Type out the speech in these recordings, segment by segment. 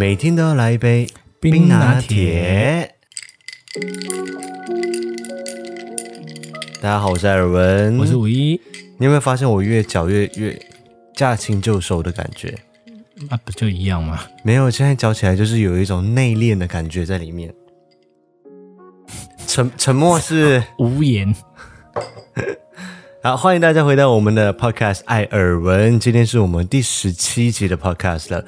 每天都要来一杯冰拿铁。大家好，我是艾尔文，我是五一。你有没有发现我越嚼越越驾轻就熟的感觉？那、啊、不就一样吗？没有，现在嚼起来就是有一种内敛的感觉在里面。沉沉默是 无言。好，欢迎大家回到我们的 Podcast 艾尔文。今天是我们第十七集的 Podcast 了。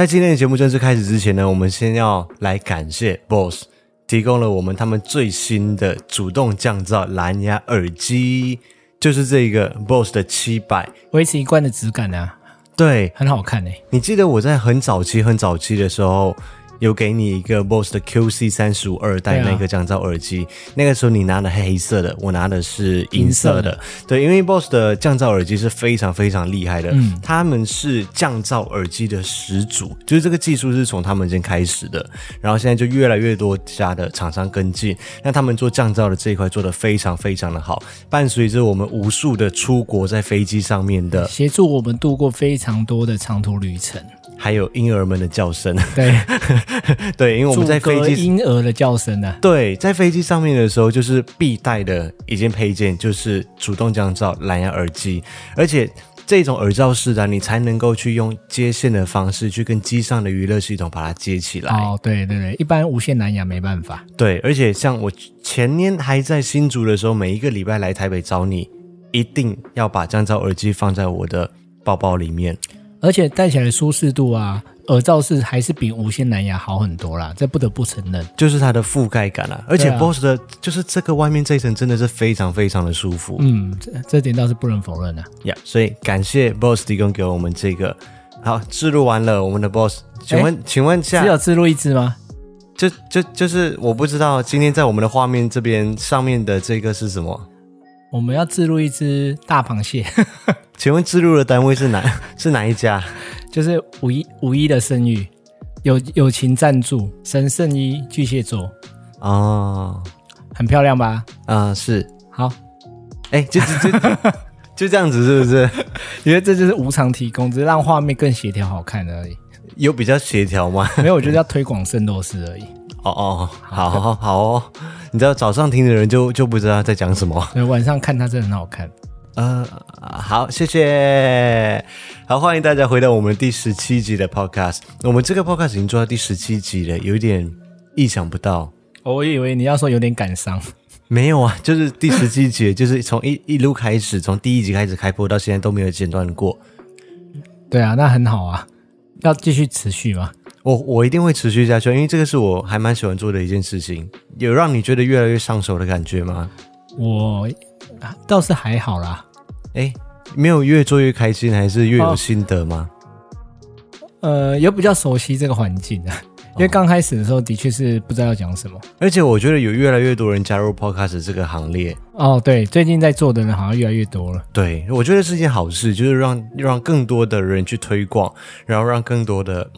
在今天的节目正式开始之前呢，我们先要来感谢 BOSS 提供了我们他们最新的主动降噪蓝牙耳机，就是这个 BOSS 的七百，维持一贯的质感啊。对，很好看诶。你记得我在很早期、很早期的时候。有给你一个 BOSS 的 QC 三十五二代那个降噪耳机，啊，那个时候你拿的黑色的，我拿的是银色的，色。对，因为 BOSS 的降噪耳机是非常非常厉害的，嗯，他们是降噪耳机的始祖，就是这个技术是从他们先开始的，然后现在就越来越多家的厂商跟进，那他们做降噪的这一块做的非常非常的好，伴随着我们无数的出国在飞机上面的，协助我们度过非常多的长途旅程。还有婴儿们的叫声，对 对，因为我们在飞机婴儿的叫声呢，对，在飞机上面的时候，就是必带的一件配件，就是主动降噪蓝牙耳机，而且这种耳罩式的，你才能够去用接线的方式去跟机上的娱乐系统把它接起来。哦，对对对，一般无线蓝牙没办法。对，而且像我前年还在新竹的时候，每一个礼拜来台北找你，一定要把降噪耳机放在我的包包里面。而且戴起来的舒适度啊，耳罩是还是比无线蓝牙好很多啦，这不得不承认。就是它的覆盖感啊，而且 BOSS 的，就是这个外面这一层真的是非常非常的舒服。嗯，这这点倒是不能否认的。呀、yeah，所以感谢 BOSS 提供给我们这个。好，置入完了，我们的 BOSS，请问，请问下，只有置入一只吗？就就就是我不知道今天在我们的画面这边上面的这个是什么？我们要置入一只大螃蟹，请问置入的单位是哪？是哪一家？就是五一五一的声誉友友情赞助神圣一巨蟹座哦，很漂亮吧？啊、呃，是好，哎、欸，就就就 就这样子，是不是？因为这就是无偿提供，只是让画面更协调好看而已。有比较协调吗？没有，我觉得要推广圣斗士而已。哦哦，好好好哦，你知道早上听的人就就不知道在讲什么，对，晚上看它真的很好看。呃，好，谢谢，好，欢迎大家回到我们第十七集的 podcast。我们这个 podcast 已经做到第十七集了，有一点意想不到。哦我以为你要说有点感伤，没有啊，就是第十七集，就是从一一路开始，从第一集开始开播到现在都没有间断过。对啊，那很好啊，要继续持续吗？我我一定会持续下去，因为这个是我还蛮喜欢做的一件事情。有让你觉得越来越上手的感觉吗？我倒是还好啦。哎，没有越做越开心，还是越有心得吗？哦、呃，有比较熟悉这个环境啊，因为刚开始的时候的确是不知道要讲什么。而且我觉得有越来越多人加入 Podcast 这个行列。哦，对，最近在做的人好像越来越多了。对，我觉得是一件好事，就是让让更多的人去推广，然后让更多的。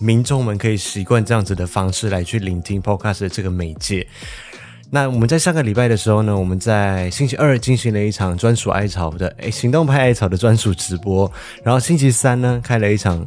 民众们可以习惯这样子的方式来去聆听 Podcast 的这个媒介。那我们在上个礼拜的时候呢，我们在星期二进行了一场专属艾草的诶行动派艾草的专属直播，然后星期三呢开了一场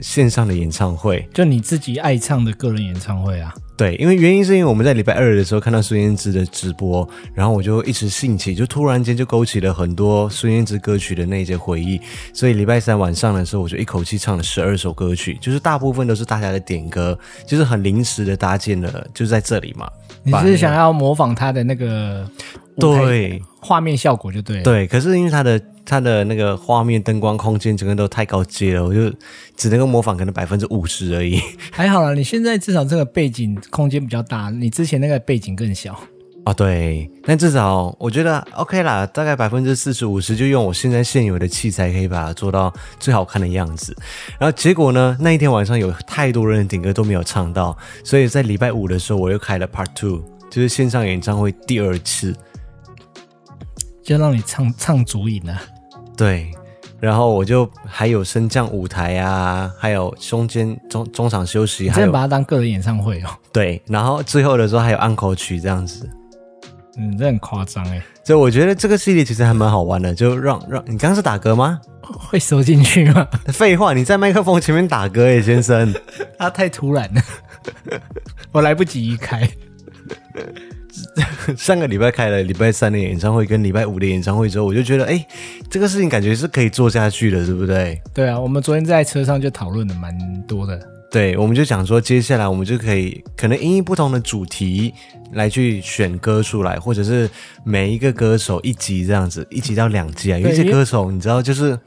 线上的演唱会，就你自己爱唱的个人演唱会啊。对，因为原因是因为我们在礼拜二的时候看到孙燕姿的直播，然后我就一时兴起，就突然间就勾起了很多孙燕姿歌曲的那些回忆，所以礼拜三晚上的时候，我就一口气唱了十二首歌曲，就是大部分都是大家的点歌，就是很临时的搭建了，就在这里嘛。你是想要模仿他的那个对画面效果就对了，对，可是因为他的。他的那个画面、灯光、空间，整个都太高阶了，我就只能够模仿可能百分之五十而已。还好啦，你现在至少这个背景空间比较大，你之前那个背景更小。哦，对，但至少我觉得 OK 啦，大概百分之四十五十就用我现在现有的器材可以把它做到最好看的样子。然后结果呢，那一天晚上有太多人点歌都没有唱到，所以在礼拜五的时候我又开了 Part Two，就是线上演唱会第二次，就让你唱唱足瘾了。对，然后我就还有升降舞台啊，还有中间中中场休息，还有把它当个人演唱会哦。对，然后最后的时候还有安可曲这样子，嗯，这很夸张哎。所以我觉得这个系列其实还蛮好玩的，就让让你刚刚是打嗝吗？会收进去吗？废话，你在麦克风前面打嗝耶，先生，他太突然了，我来不及移开。上个礼拜开了礼拜三的演唱会跟礼拜五的演唱会之后，我就觉得，哎、欸，这个事情感觉是可以做下去的，对不对？对啊，我们昨天在车上就讨论的蛮多的。对，我们就想说，接下来我们就可以可能因应不同的主题来去选歌出来，或者是每一个歌手一集这样子，一集到两集啊。有一些歌手你知道，就是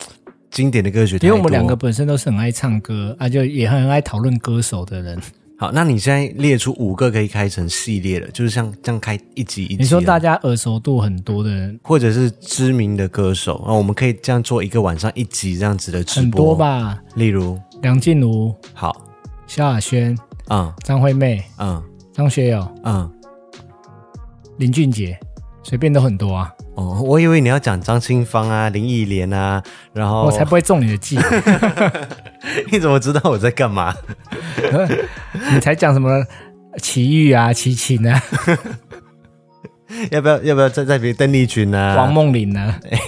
经典的歌曲，因为我们两个本身都是很爱唱歌啊，就也很爱讨论歌手的人。好，那你现在列出五个可以开成系列的，就是像这样开一集一集。你说大家耳熟度很多的人，或者是知名的歌手，那我们可以这样做一个晚上一集这样子的直播。很多吧？例如梁静茹，好，萧亚轩，嗯，张惠妹，嗯，张学友，嗯，林俊杰，随便都很多啊。哦，我以为你要讲张清芳啊、林忆莲啊，然后我才不会中你的计。你怎么知道我在干嘛？你才讲什么齐豫啊、齐秦啊？要不要？要不要再再别邓丽君啊？王梦玲啊？哎，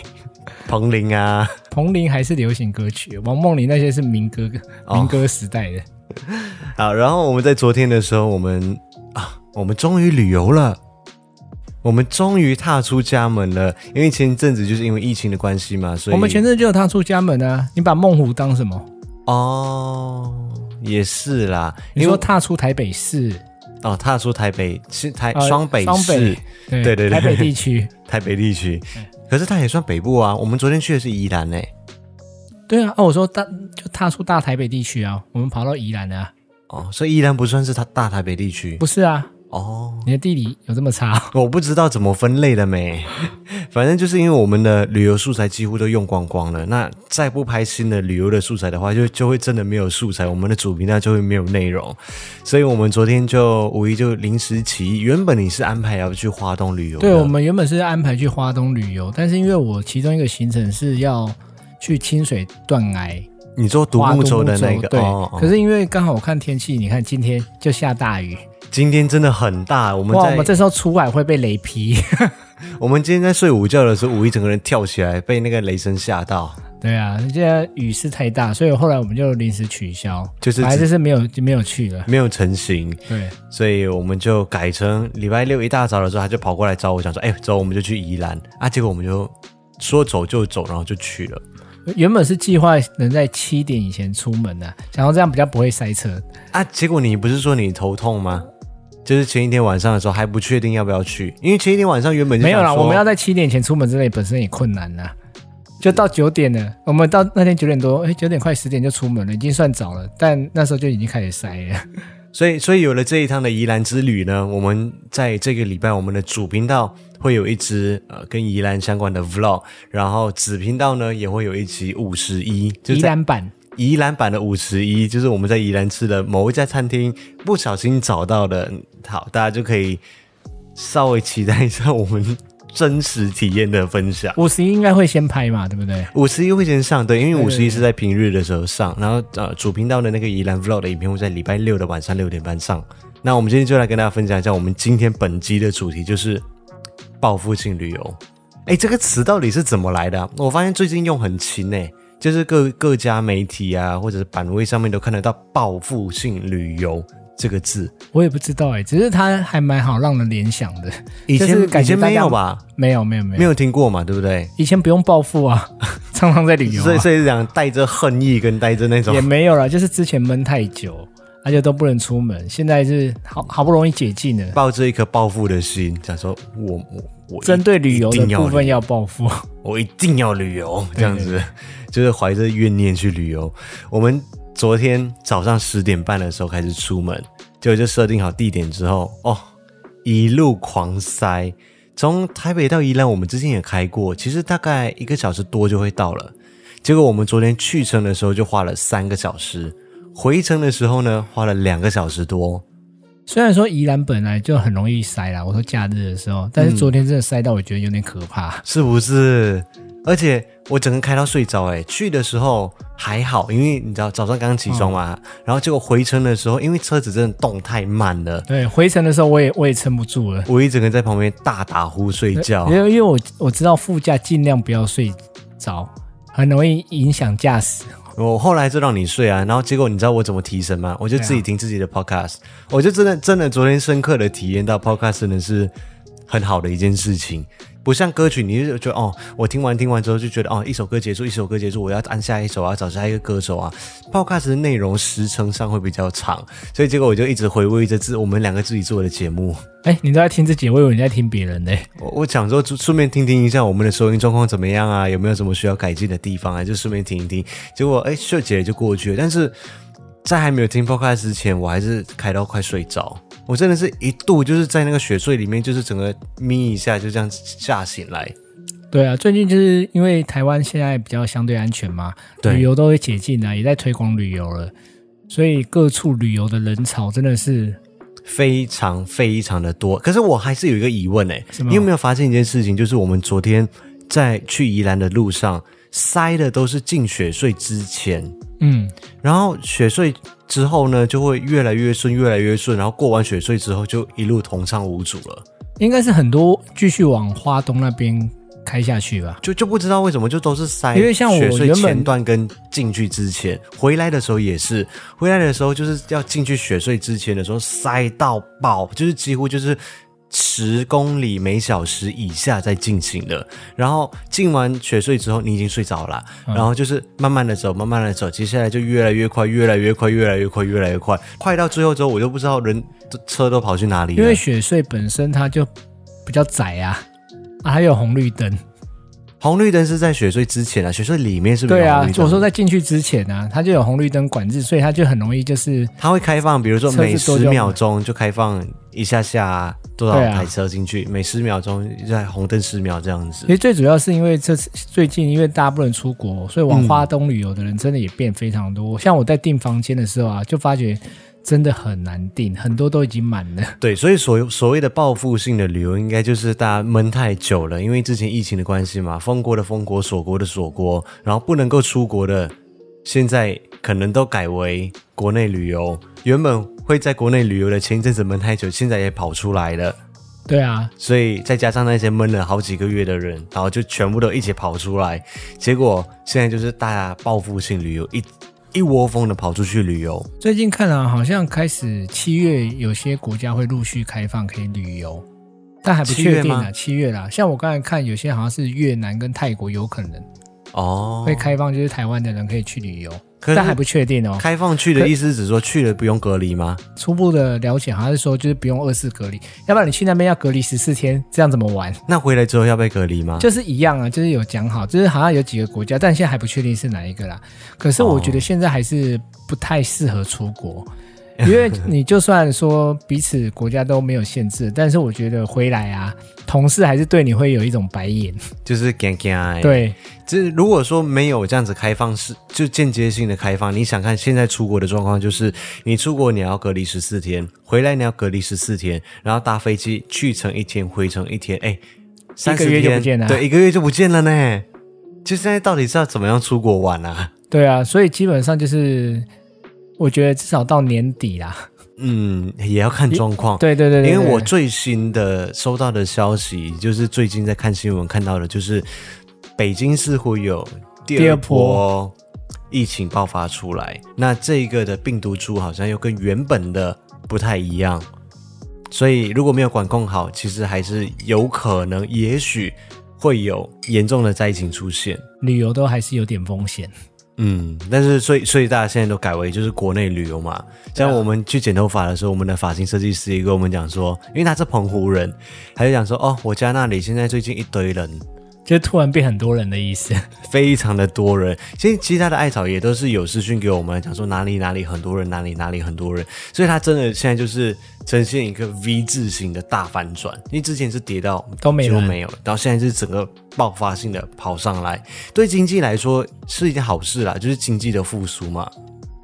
彭玲啊？彭玲还是流行歌曲，王梦玲那些是民歌，民歌时代的。哦。好，然后我们在昨天的时候，我们啊，我们终于旅游了。我们终于踏出家门了，因为前一阵子就是因为疫情的关系嘛，所以我们前阵子就有踏出家门啊。你把梦湖当什么？哦，也是啦。你说踏出台北市？哦，踏出台北是台双北市，呃、双北对，对对对，台北地区，台北地区。可是它也算北部啊。我们昨天去的是宜兰诶。对啊，哦，我说大就踏出大台北地区啊，我们跑到宜兰了啊。哦，所以宜兰不算是它大台北地区？不是啊。哦，你的地理有这么差？我不知道怎么分类的没，反正就是因为我们的旅游素材几乎都用光光了。那再不拍新的旅游的素材的话，就就会真的没有素材，我们的主频道就会没有内容。所以我们昨天就五一就临时起意，原本你是安排要去花东旅游，对，我们原本是安排去花东旅游，但是因为我其中一个行程是要去清水断崖，你坐独木舟的那个，对。可是因为刚好我看天气，你看今天就下大雨。今天真的很大，我们在哇，我们这时候出海会被雷劈。我们今天在睡午觉的时候，五一整个人跳起来，被那个雷声吓到。对啊，现在雨势太大，所以后来我们就临时取消，就是还是是没有就没有去了，没有成型。对，所以我们就改成礼拜六一大早的时候，他就跑过来找我，想说：“哎，走，我们就去宜兰啊。”结果我们就说走就走，然后就去了。原本是计划能在七点以前出门的啊，想要这样比较不会塞车啊。结果你不是说你头痛吗？就是前一天晚上的时候还不确定要不要去，因为前一天晚上原本就没有啦，我们要在七点前出门之类本身也困难呐，就到九点了，我们到那天九点多，哎，九点快十点就出门了，已经算早了，但那时候就已经开始塞了。所以，所以有了这一趟的宜兰之旅呢，我们在这个礼拜我们的主频道会有一支呃跟宜兰相关的 vlog，然后子频道呢也会有一期五十一宜兰版。宜兰版的五十一，就是我们在宜兰吃的某一家餐厅不小心找到的，好，大家就可以稍微期待一下我们真实体验的分享。五十一应该会先拍嘛，对不对？五十一会先上，对，因为五十一是在平日的时候上，然后呃，主频道的那个宜兰 vlog 的影片会在礼拜六的晚上六点半上。那我们今天就来跟大家分享一下，我们今天本集的主题就是报复性旅游。哎，这个词到底是怎么来的啊？我发现最近用很勤哎。就是各各家媒体啊，或者是版位上面都看得到“报复性旅游”这个字。我也不知道哎，只是它还蛮好让人联想的。以前以前没有吧？没有没有没有没有听过嘛？对不对？以前不用报复啊，常常在旅游啊。所以所以是讲带着恨意跟带着那种。也没有啦，就是之前闷太久，而且都不能出门。现在是好好不容易解禁了，抱着一颗报复的心，想说我我我针对旅游的部分要报复，我一定要旅游这样子。就是怀着怨念去旅游。我们昨天早上十点半的时候开始出门，结果就设定好地点之后，哦，一路狂塞。从台北到宜兰，我们之前也开过，其实大概一个小时多就会到了。结果我们昨天去程的时候就花了三个小时，回程的时候呢花了两个小时多。虽然说宜兰本来就很容易塞啦，我说假日的时候，但是昨天真的塞到我觉得有点可怕，是不是？而且我整个开到睡着，哎，去的时候还好，因为你知道早上刚刚起床嘛，嗯、然后结果回程的时候，因为车子真的动太慢了，对，回程的时候我也我也撑不住了，我一整个在旁边大打呼睡觉，因为因为我我知道副驾尽量不要睡着，很容易影响驾驶。我后来就让你睡啊，然后结果你知道我怎么提神吗？我就自己听自己的 podcast，、啊、我就真的真的昨天深刻的体验到 podcast 真的是很好的一件事情。不像歌曲，你就觉得哦，我听完听完之后就觉得哦，一首歌结束，一首歌结束，我要按下一首啊，找下一个歌手啊。Podcast 的内容时长上会比较长，所以结果我就一直回味着自我们两个自己做的节目。哎，你都在听自己，我以为你在听别人呢。我我讲说顺便听听一下我们的收音状况怎么样啊，有没有什么需要改进的地方啊，就顺便听一听。结果哎，秀姐就过去了，但是在还没有听 Podcast 之前，我还是开到快睡着。我真的是一度就是在那个雪隧里面，就是整个眯一下就这样吓醒来。对啊，最近就是因为台湾现在比较相对安全嘛，对旅游都会解禁啊，也在推广旅游了，所以各处旅游的人潮真的是非常非常的多。可是我还是有一个疑问哎、欸，你有没有发现一件事情？就是我们昨天在去宜兰的路上塞的都是进雪隧之前，嗯，然后雪隧。之后呢，就会越来越顺，越来越顺，然后过完雪隧之后，就一路通畅无阻了。应该是很多继续往花东那边开下去吧？就就不知道为什么，就都是塞。因为像我原本前段跟进去之前回来的时候也是，回来的时候就是要进去雪隧之前的时候塞到爆，就是几乎就是。十公里每小时以下在进行的，然后进完雪隧之后，你已经睡着了，嗯、然后就是慢慢的走，慢慢的走，接下来就越来越快，越来越快，越来越快，越来越快，快到最后之后，我就不知道人车都跑去哪里了。因为雪隧本身它就比较窄啊，啊还有红绿灯。红绿灯是在雪隧之前啊，雪隧里面是不是？对啊，我说在进去之前啊，它就有红绿灯管制，所以它就很容易就是它会开放，比如说每十秒钟就开放一下下多少台车进去，啊、每十秒钟在红灯十秒这样子。其实最主要是因为这次最近因为大家不能出国，所以往花东旅游的人真的也变非常多。嗯、像我在订房间的时候啊，就发觉。真的很难订，很多都已经满了。对，所以所所谓的报复性的旅游，应该就是大家闷太久了，因为之前疫情的关系嘛，封国的封国，锁国的锁国，然后不能够出国的，现在可能都改为国内旅游。原本会在国内旅游的前一阵子闷太久，现在也跑出来了。对啊，所以再加上那些闷了好几个月的人，然后就全部都一起跑出来，结果现在就是大家报复性旅游一。一窝蜂的跑出去旅游。最近看了，好像开始七月有些国家会陆续开放可以旅游，但还不确定啊。七月啦，像我刚才看，有些好像是越南跟泰国有可能哦会开放，就是台湾的人可以去旅游。但还不确定哦。开放去的意思是指说去了不用隔离吗？初步的了解好像是说就是不用二次隔离，要不然你去那边要隔离十四天，这样怎么玩？那回来之后要被隔离吗？就是一样啊，就是有讲好，就是好像有几个国家，但现在还不确定是哪一个啦。可是我觉得现在还是不太适合出国。哦 因为你就算说彼此国家都没有限制，但是我觉得回来啊，同事还是对你会有一种白眼，就是尴尬。对，就是如果说没有这样子开放式，就间接性的开放，你想看现在出国的状况，就是你出国你要隔离十四天，回来你要隔离十四天，然后搭飞机去程一天，回程一天，哎，三个月就不见了，对，一个月就不见了呢。就现在到底是要怎么样出国玩啊？对啊，所以基本上就是。我觉得至少到年底啦，嗯，也要看状况。对对对，对，因为我最新的收到的消息，就是最近在看新闻看到的，就是北京似乎有第二波疫情爆发出来。那这个的病毒株好像又跟原本的不太一样，所以如果没有管控好，其实还是有可能，也许会有严重的灾情出现。旅游都还是有点风险。嗯，但是所以所以大家现在都改为就是国内旅游嘛。像我们去剪头发的时候，我们的发型设计师也跟我们讲说，因为他是澎湖人，他就讲说，哦，我家那里现在最近一堆人。就突然变很多人的意思，非常的多人。其实其他的艾草也都是有私讯给我们讲说哪里哪里很多人，哪里哪里很多人。所以他真的现在就是呈现一个 V 字形的大反转。因为之前是跌到都没有没有，然后现在是整个爆发性的跑上来。对经济来说是一件好事啦，就是经济的复苏嘛。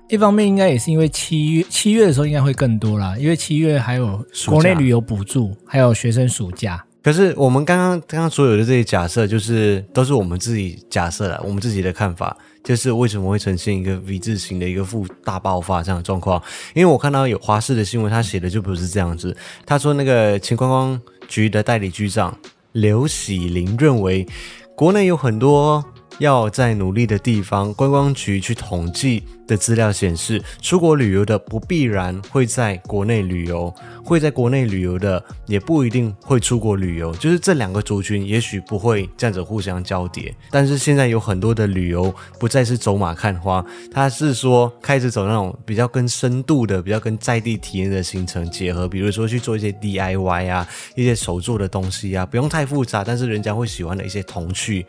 一方面应该也是因为七月七月的时候应该会更多啦，因为七月还有国内旅游补助，还有学生暑假。可是我们刚刚刚刚所有的这些假设，就是都是我们自己假设的，我们自己的看法，就是为什么会呈现一个 V 字形的一个负大爆发这样的状况？因为我看到有华视的新闻，他写的就不是这样子。他说那个前观光局的代理局长刘喜林认为，国内有很多。要在努力的地方，观光局去统计的资料显示，出国旅游的不必然会在国内旅游，会在国内旅游的也不一定会出国旅游，就是这两个族群也许不会这样子互相交叠。但是现在有很多的旅游不再是走马看花，他是说开始走那种比较跟深度的、比较跟在地体验的行程结合，比如说去做一些 DIY 啊，一些手做的东西啊，不用太复杂，但是人家会喜欢的一些童趣。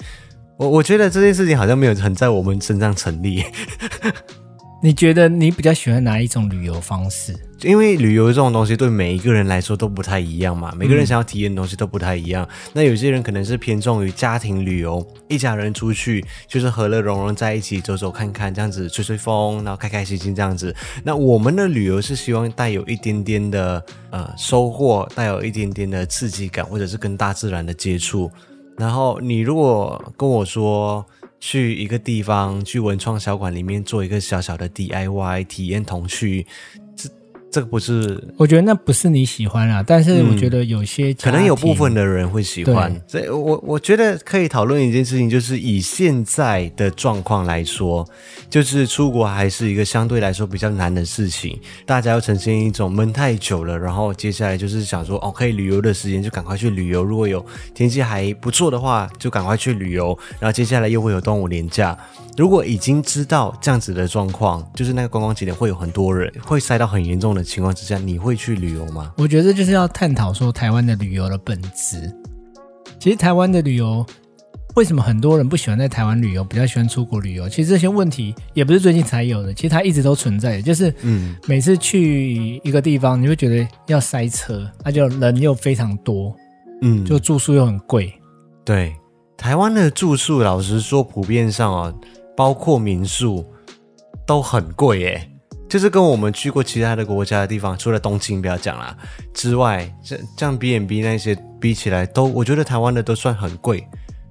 我我觉得这件事情好像没有很在我们身上成立。你觉得你比较喜欢哪一种旅游方式？因为旅游这种东西对每一个人来说都不太一样嘛，每个人想要体验的东西都不太一样。嗯、那有些人可能是偏重于家庭旅游，一家人出去就是和乐融融在一起走走看看，这样子吹吹风，然后开开心心这样子。那我们的旅游是希望带有一点点的呃收获，带有一点点的刺激感，或者是跟大自然的接触。然后你如果跟我说去一个地方，去文创小馆里面做一个小小的 DIY 体验童趣。这个不是，我觉得那不是你喜欢啊，但是我觉得有些、嗯、可能有部分的人会喜欢，所以我我觉得可以讨论一件事情，就是以现在的状况来说，就是出国还是一个相对来说比较难的事情，大家要呈现一种闷太久了，然后接下来就是想说，哦，可以旅游的时间就赶快去旅游，如果有天气还不错的话，就赶快去旅游，然后接下来又会有端午年假。如果已经知道这样子的状况，就是那个观光景点会有很多人，会塞到很严重的情况之下，你会去旅游吗？我觉得就是要探讨说台湾的旅游的本质。其实台湾的旅游，为什么很多人不喜欢在台湾旅游，比较喜欢出国旅游？其实这些问题也不是最近才有的，其实它一直都存在的。就是，嗯，每次去一个地方，你会觉得要塞车，那就人又非常多，嗯，就住宿又很贵。对，台湾的住宿，老实说，普遍上啊。包括民宿都很贵耶，就是跟我们去过其他的国家的地方，除了东京不要讲啦之外，这像 B n B 那些比起来，都我觉得台湾的都算很贵。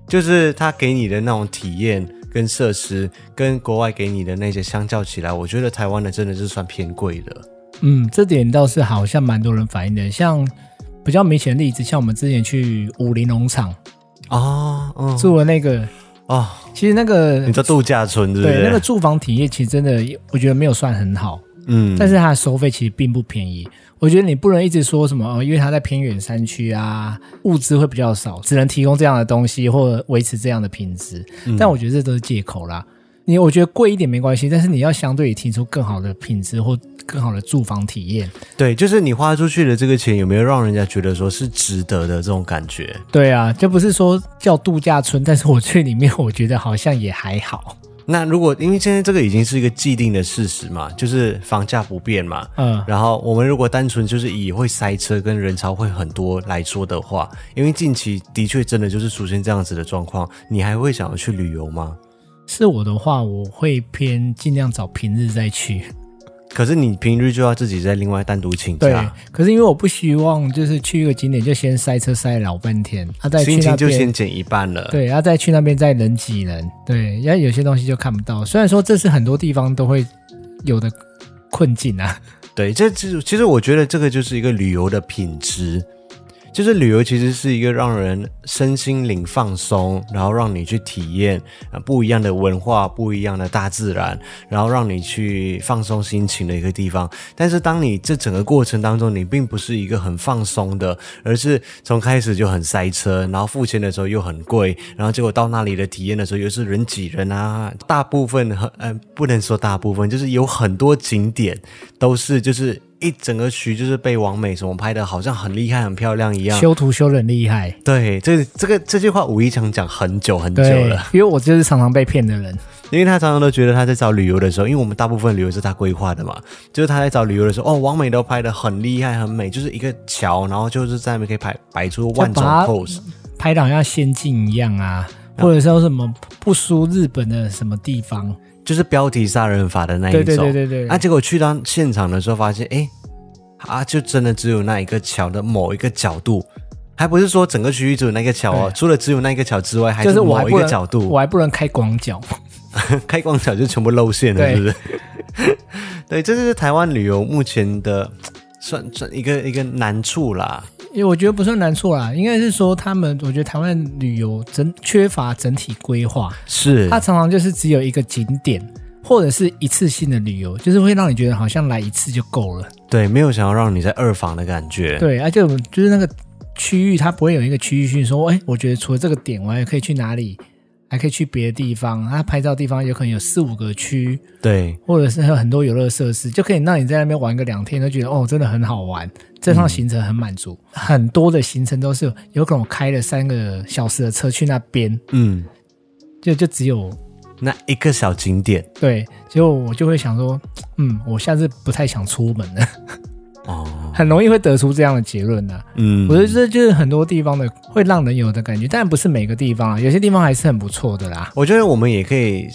就是他给你的那种体验跟设施，跟国外给你的那些相较起来，我觉得台湾的真的是算偏贵的。嗯，这点倒是好像蛮多人反映的。像比较明显的例子，像我们之前去武林农场啊，嗯、住了那个。哦，其实那个你知道度假村对不对？对，那个住房体验其实真的，我觉得没有算很好。嗯，但是它的收费其实并不便宜。我觉得你不能一直说什么哦，因为它在偏远山区啊，物资会比较少，只能提供这样的东西或者维持这样的品质。嗯，但我觉得这都是借口啦。你我觉得贵一点没关系，但是你要相对提出更好的品质或更好的住房体验。对，就是你花出去的这个钱有没有让人家觉得说是值得的这种感觉？对啊，就不是说叫度假村，但是我去里面我觉得好像也还好。那如果因为现在这个已经是一个既定的事实嘛，就是房价不变嘛，嗯，然后我们如果单纯就是以会塞车跟人潮会很多来说的话，因为近期的确真的就是出现这样子的状况，你还会想要去旅游吗？是我的话，我会偏尽量找平日再去。可是你平日就要自己再另外单独请假。对，可是因为我不希望就是去一个景点就先塞车塞老半天，啊，再去那边心情就先减一半了。对，然后再去那边再人挤人，对，然后有些东西就看不到。虽然说这是很多地方都会有的困境啊。对，这其实其实我觉得这个就是一个旅游的品质。就是旅游其实是一个让人身心灵放松，然后让你去体验啊不一样的文化、不一样的大自然，然后让你去放松心情的一个地方。但是当你这整个过程当中，你并不是一个很放松的，而是从开始就很塞车，然后付钱的时候又很贵，然后结果到那里的体验的时候又是人挤人啊。大部分很呃不能说大部分，就是有很多景点都是就是。一整个区就是被王美什么拍的，好像很厉害、很漂亮一样，修图修的很厉害。对，这这个这句话吴一强讲很久很久了，因为我就是常常被骗的人，因为他常常都觉得他在找旅游的时候，因为我们大部分旅游是他规划的嘛，就是他在找旅游的时候，哦，王美都拍的很厉害、很美，就是一个桥，然后就是在那边可以拍摆出万种 pose，拍的好像仙境一样啊，或者说什么不输日本的什么地方。就是标题杀人法的那一种，对对对对对。啊，结果去到现场的时候，发现，哎，啊，就真的只有那一个桥的某一个角度还不是说整个区域只有那个桥哦，除了只有那个桥之外，还是某一个角度，我还不能开广角，开广角就全部露馅了，是不是？对，这就是台湾旅游目前的算算一个一个难处啦。因为我觉得不算难处啦，应该是说他们，我觉得台湾旅游整缺乏整体规划，是它常常就是只有一个景点，或者是一次性的旅游，就是会让你觉得好像来一次就够了。对，没有想要让你在二访的感觉。对，而且我们就是那个区域，它不会有一个区域性说，哎，我觉得除了这个点，我还可以去哪里？还可以去别的地方，它拍照地方有可能有四五个区，对，或者是有很多游乐设施，就可以让你在那边玩个两天，都觉得哦，真的很好玩。这趟行程很满足，嗯、很多的行程都是有可能我开了三个小时的车去那边，嗯，就就只有那一个小景点，对，结果我就会想说，嗯，我下次不太想出门了。哦，很容易会得出这样的结论的。嗯，我觉得这就是很多地方的会让人有的感觉，但不是每个地方啊，有些地方还是很不错的啦。我觉得我们也可以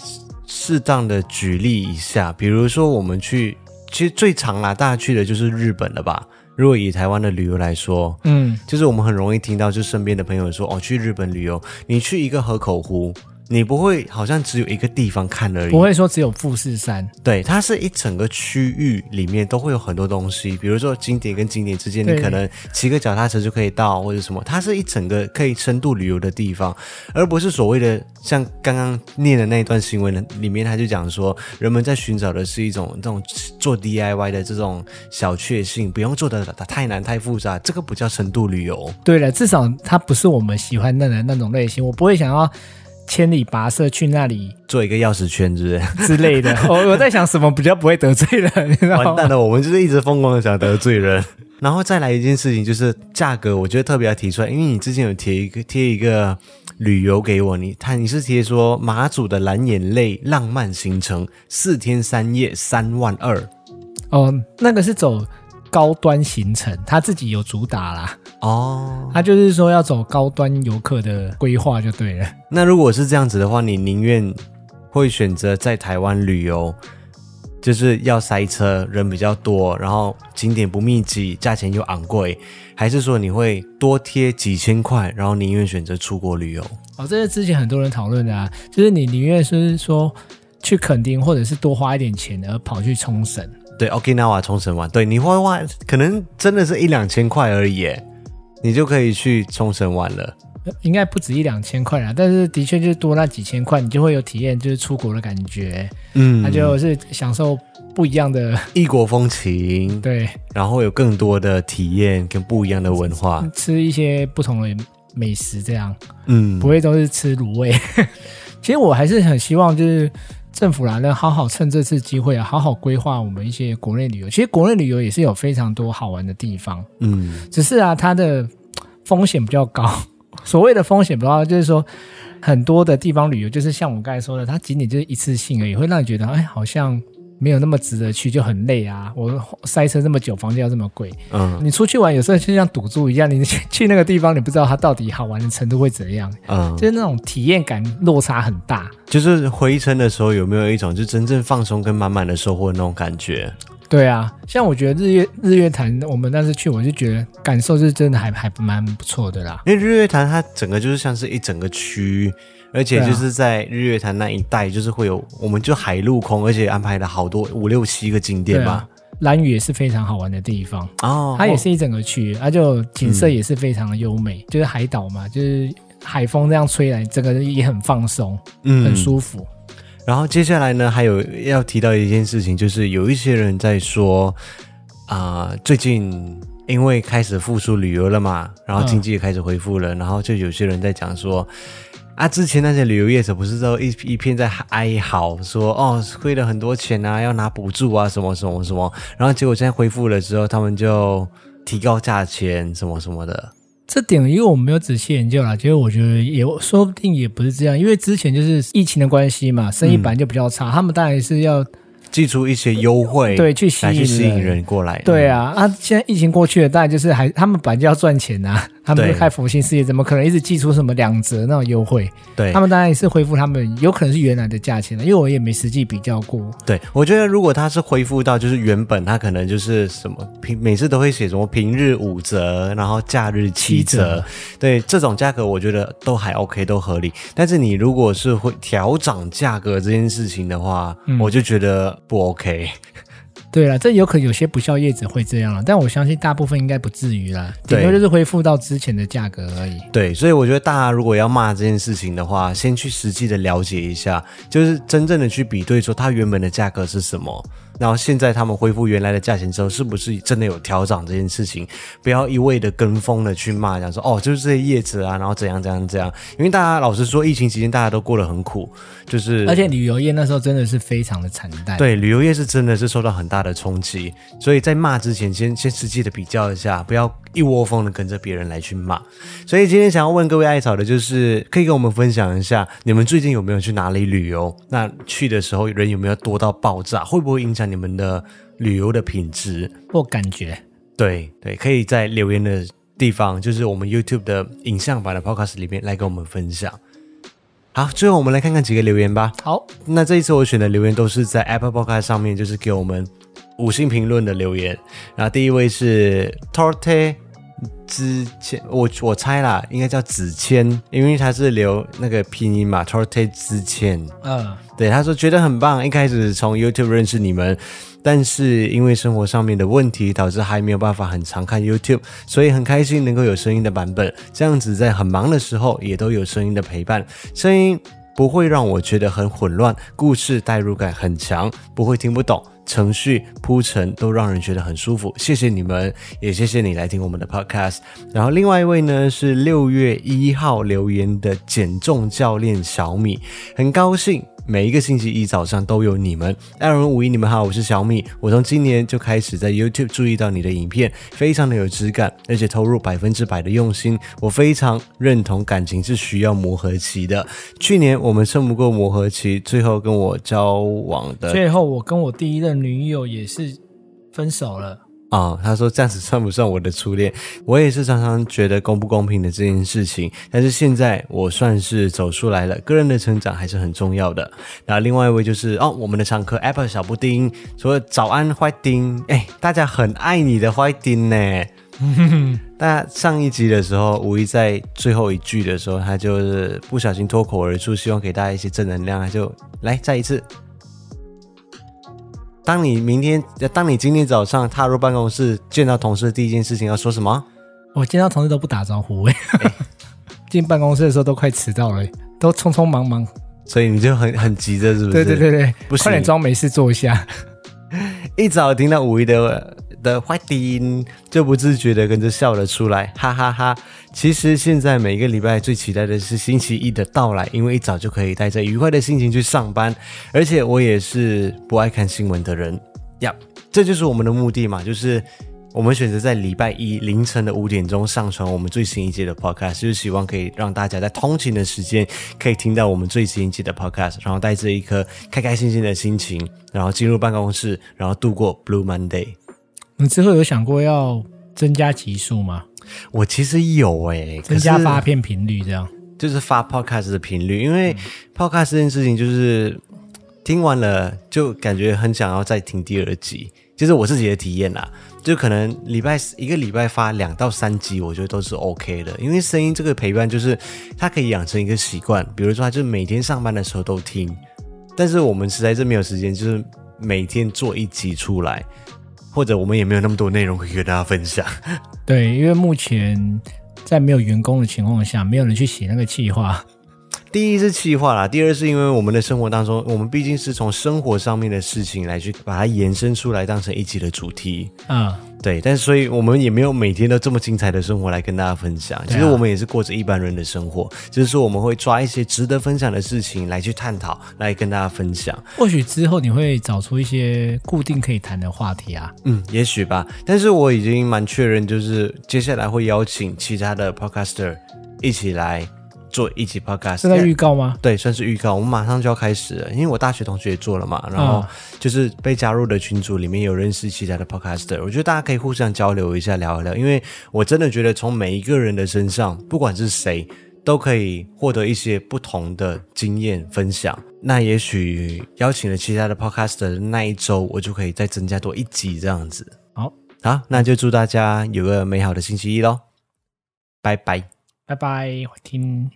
适当的举例一下，比如说我们去，其实最常啊，大家去的就是日本了吧？如果以台湾的旅游来说，嗯，就是我们很容易听到，就身边的朋友说，哦，去日本旅游，你去一个河口湖。你不会好像只有一个地方看而已，不会说只有富士山。对，它是一整个区域里面都会有很多东西，比如说景点跟景点之间，你可能骑个脚踏车就可以到，或者什么。它是一整个可以深度旅游的地方，而不是所谓的像刚刚念的那一段新闻里面，他就讲说，人们在寻找的是一种这种做 DIY 的这种小确幸，不用做的太难太复杂，这个不叫深度旅游。对了，至少它不是我们喜欢的那种类型，我不会想要。千里跋涉去那里做一个钥匙圈，之类 之类的？我我在想什么比较不会得罪人？你知道吗？完蛋了，我们就是一直疯狂的想得罪人。然后再来一件事情，就是价格，我觉得特别要提出来，因为你之前有贴一个贴一个旅游给我，你看你是贴说马祖的蓝眼泪浪漫行程四天三夜三万二。哦，那个是走。高端行程，他自己有主打啦。哦，他就是说要走高端游客的规划就对了。那如果是这样子的话，你宁愿会选择在台湾旅游，就是要塞车，人比较多，然后景点不密集，价钱又昂贵，还是说你会多贴几千块，然后宁愿选择出国旅游？哦，这是之前很多人讨论的啊，就是你宁愿是说去垦丁，或者是多花一点钱而跑去冲绳。对，Okinawa 冲绳玩，对，你会花可能真的是一两千块而已，你就可以去冲绳玩了。应该不止一两千块啦，但是的确就是多那几千块，你就会有体验，就是出国的感觉。嗯，那就是享受不一样的异国风情。对，然后有更多的体验跟不一样的文化，吃一些不同的美食，这样。嗯，不会都是吃卤味。其实我还是很希望就是。政府啦，能好好趁这次机会啊，好好规划我们一些国内旅游。其实国内旅游也是有非常多好玩的地方，嗯，只是啊，它的风险比较高。所谓的风险比较高，就是说很多的地方旅游，就是像我刚才说的，它仅仅就是一次性而已，会让你觉得，哎，好像。没有那么值得去，就很累啊！我塞车这么久，房价要这么贵。嗯，你出去玩有时候就像赌注一样，你去 去那个地方，你不知道它到底好玩的程度会怎样。嗯，就是那种体验感落差很大。就是回程的时候有没有一种就真正放松跟满满的收获的那种感觉？对啊，像我觉得日月日月潭，我们那次去，我就觉得感受是真的还还蛮不错的啦。因为日月潭它整个就是像是一整个区。而且就是在日月潭那一带，就是会有，我们就海陆空，而且安排了好多五六七个景点吧。兰屿也是非常好玩的地方哦，它也是一整个区，它就景色也是非常的优美，嗯、就是海岛嘛，就是海风这样吹来，整个人也很放松，嗯，很舒服。然后接下来呢，还有要提到一件事情，就是有一些人在说啊、呃，最近因为开始复苏旅游了嘛，然后经济也开始恢复了，嗯、然后就有些人在讲说。啊！之前那些旅游业者不是都一一片在哀嚎，说哦亏了很多钱啊，要拿补助啊，什么什么什么。然后结果现在恢复了之后，他们就提高价钱，什么什么的。这点因为我们没有仔细研究啦，其实我觉得也说不定也不是这样，因为之前就是疫情的关系嘛，生意本来就比较差，嗯、他们当然是要寄出一些优惠，对，去吸引去吸引人过来。对啊，啊，现在疫情过去了，当然就是还他们本来就要赚钱呐、啊。他们是开佛心事业，怎么可能一直寄出什么两折那种优惠？对，他们当然也是恢复他们有可能是原来的价钱了，因为我也没实际比较过。对，我觉得如果他是恢复到就是原本，他可能就是什么平每次都会写什么平日五折，然后假日七折，七折对，这种价格我觉得都还 OK，都合理。但是你如果是会调涨价格这件事情的话，嗯、我就觉得不 OK。对了，这有可能有些不肖业者会这样了，但我相信大部分应该不至于啦，顶多就是恢复到之前的价格而已。对，所以我觉得大家如果要骂这件事情的话，先去实际的了解一下，就是真正的去比对说它原本的价格是什么。然后现在他们恢复原来的价钱之后，是不是真的有调涨这件事情？不要一味的跟风的去骂，讲说哦，就是这些叶子啊，然后怎样怎样怎样。因为大家老实说，疫情期间大家都过得很苦，就是而且旅游业那时候真的是非常的惨淡。对，旅游业是真的是受到很大的冲击，所以在骂之前，先先实际的比较一下，不要一窝蜂的跟着别人来去骂。所以今天想要问各位艾草的，就是可以跟我们分享一下，你们最近有没有去哪里旅游？那去的时候人有没有多到爆炸？会不会影响？你们的旅游的品质或感觉，对对，可以在留言的地方，就是我们 YouTube 的影像版的 Podcast 里面来跟我们分享。好，最后我们来看看几个留言吧。好，那这一次我选的留言都是在 Apple Podcast 上面，就是给我们五星评论的留言。然后第一位是 Torte 之前，我我猜啦，应该叫子谦，因为他是留那个拼音嘛，Torte 之谦。嗯。对，他说觉得很棒。一开始从 YouTube 认识你们，但是因为生活上面的问题，导致还没有办法很常看 YouTube，所以很开心能够有声音的版本。这样子在很忙的时候也都有声音的陪伴，声音不会让我觉得很混乱，故事代入感很强，不会听不懂。程序铺陈都让人觉得很舒服，谢谢你们，也谢谢你来听我们的 podcast。然后另外一位呢是六月一号留言的减重教练小米，很高兴。每一个星期一早上都有你们，艾伦五一，你们好，我是小米。我从今年就开始在 YouTube 注意到你的影片，非常的有质感，而且投入百分之百的用心。我非常认同感情是需要磨合期的。去年我们撑不过磨合期，最后跟我交往的，最后我跟我第一任女友也是分手了。啊、哦，他说这样子算不算我的初恋？我也是常常觉得公不公平的这件事情，但是现在我算是走出来了，个人的成长还是很重要的。然后另外一位就是哦，我们的常客 Apple 小布丁说早安坏丁，哎，大家很爱你的坏丁呢。那上一集的时候，无意在最后一句的时候，他就是不小心脱口而出，希望给大家一些正能量，他就来再一次。当你明天，当你今天早上踏入办公室，见到同事的第一件事情要说什么？我见到同事都不打招呼，哎，进办公室的时候都快迟到了，都匆匆忙忙，所以你就很很急着，是不是？对对对对，快点装没事坐一下。一早听到五一的。的坏丁就不自觉的跟着笑了出来，哈哈哈哈！其实现在每个礼拜最期待的是星期一的到来，因为一早就可以带着愉快的心情去上班。而且我也是不爱看新闻的人呀这就是我们的目的嘛，就是我们选择在礼拜一凌晨的五点钟上传我们最新一季的 podcast，就是希望可以让大家在通勤的时间可以听到我们最新一季的 podcast，然后带着一颗开开心心的心情，然后进入办公室，然后度过 Blue Monday。你之后有想过要增加集数吗？我其实有诶、欸，增加发片频率，这样就是发 podcast 的频率，因为 podcast 这件事情就是听完了就感觉很想要再听第二集，就是我自己的体验啦。就可能礼拜一个礼拜发两到三集，我觉得都是 OK 的，因为声音这个陪伴就是它可以养成一个习惯，比如说他就每天上班的时候都听，但是我们实在是没有时间，就是每天做一集出来。或者我们也没有那么多内容可以跟大家分享。对，因为目前在没有员工的情况下，没有人去写那个计划。第一是企划啦，第二是因为我们的生活当中，我们毕竟是从生活上面的事情来去把它延伸出来，当成一集的主题。嗯。对，但是所以我们也没有每天都这么精彩的生活来跟大家分享。其实我们也是过着一般人的生活，就是说我们会抓一些值得分享的事情来去探讨，来跟大家分享。或许之后你会找出一些固定可以谈的话题啊。嗯，也许吧。但是我已经蛮确认，就是接下来会邀请其他的 podcaster 一起来做一集 podcast，是在预告吗？对，算是预告。我们马上就要开始了，因为我大学同学也做了嘛，然后就是被加入的群组里面有认识其他的 podcaster，我觉得大家可以互相交流一下，聊一聊。因为我真的觉得从每一个人的身上，不管是谁，都可以获得一些不同的经验分享。那也许邀请了其他的 podcaster 的那一周，我就可以再增加多一集这样子。好，好，那就祝大家有个美好的星期一喽，拜拜。拜拜，我听。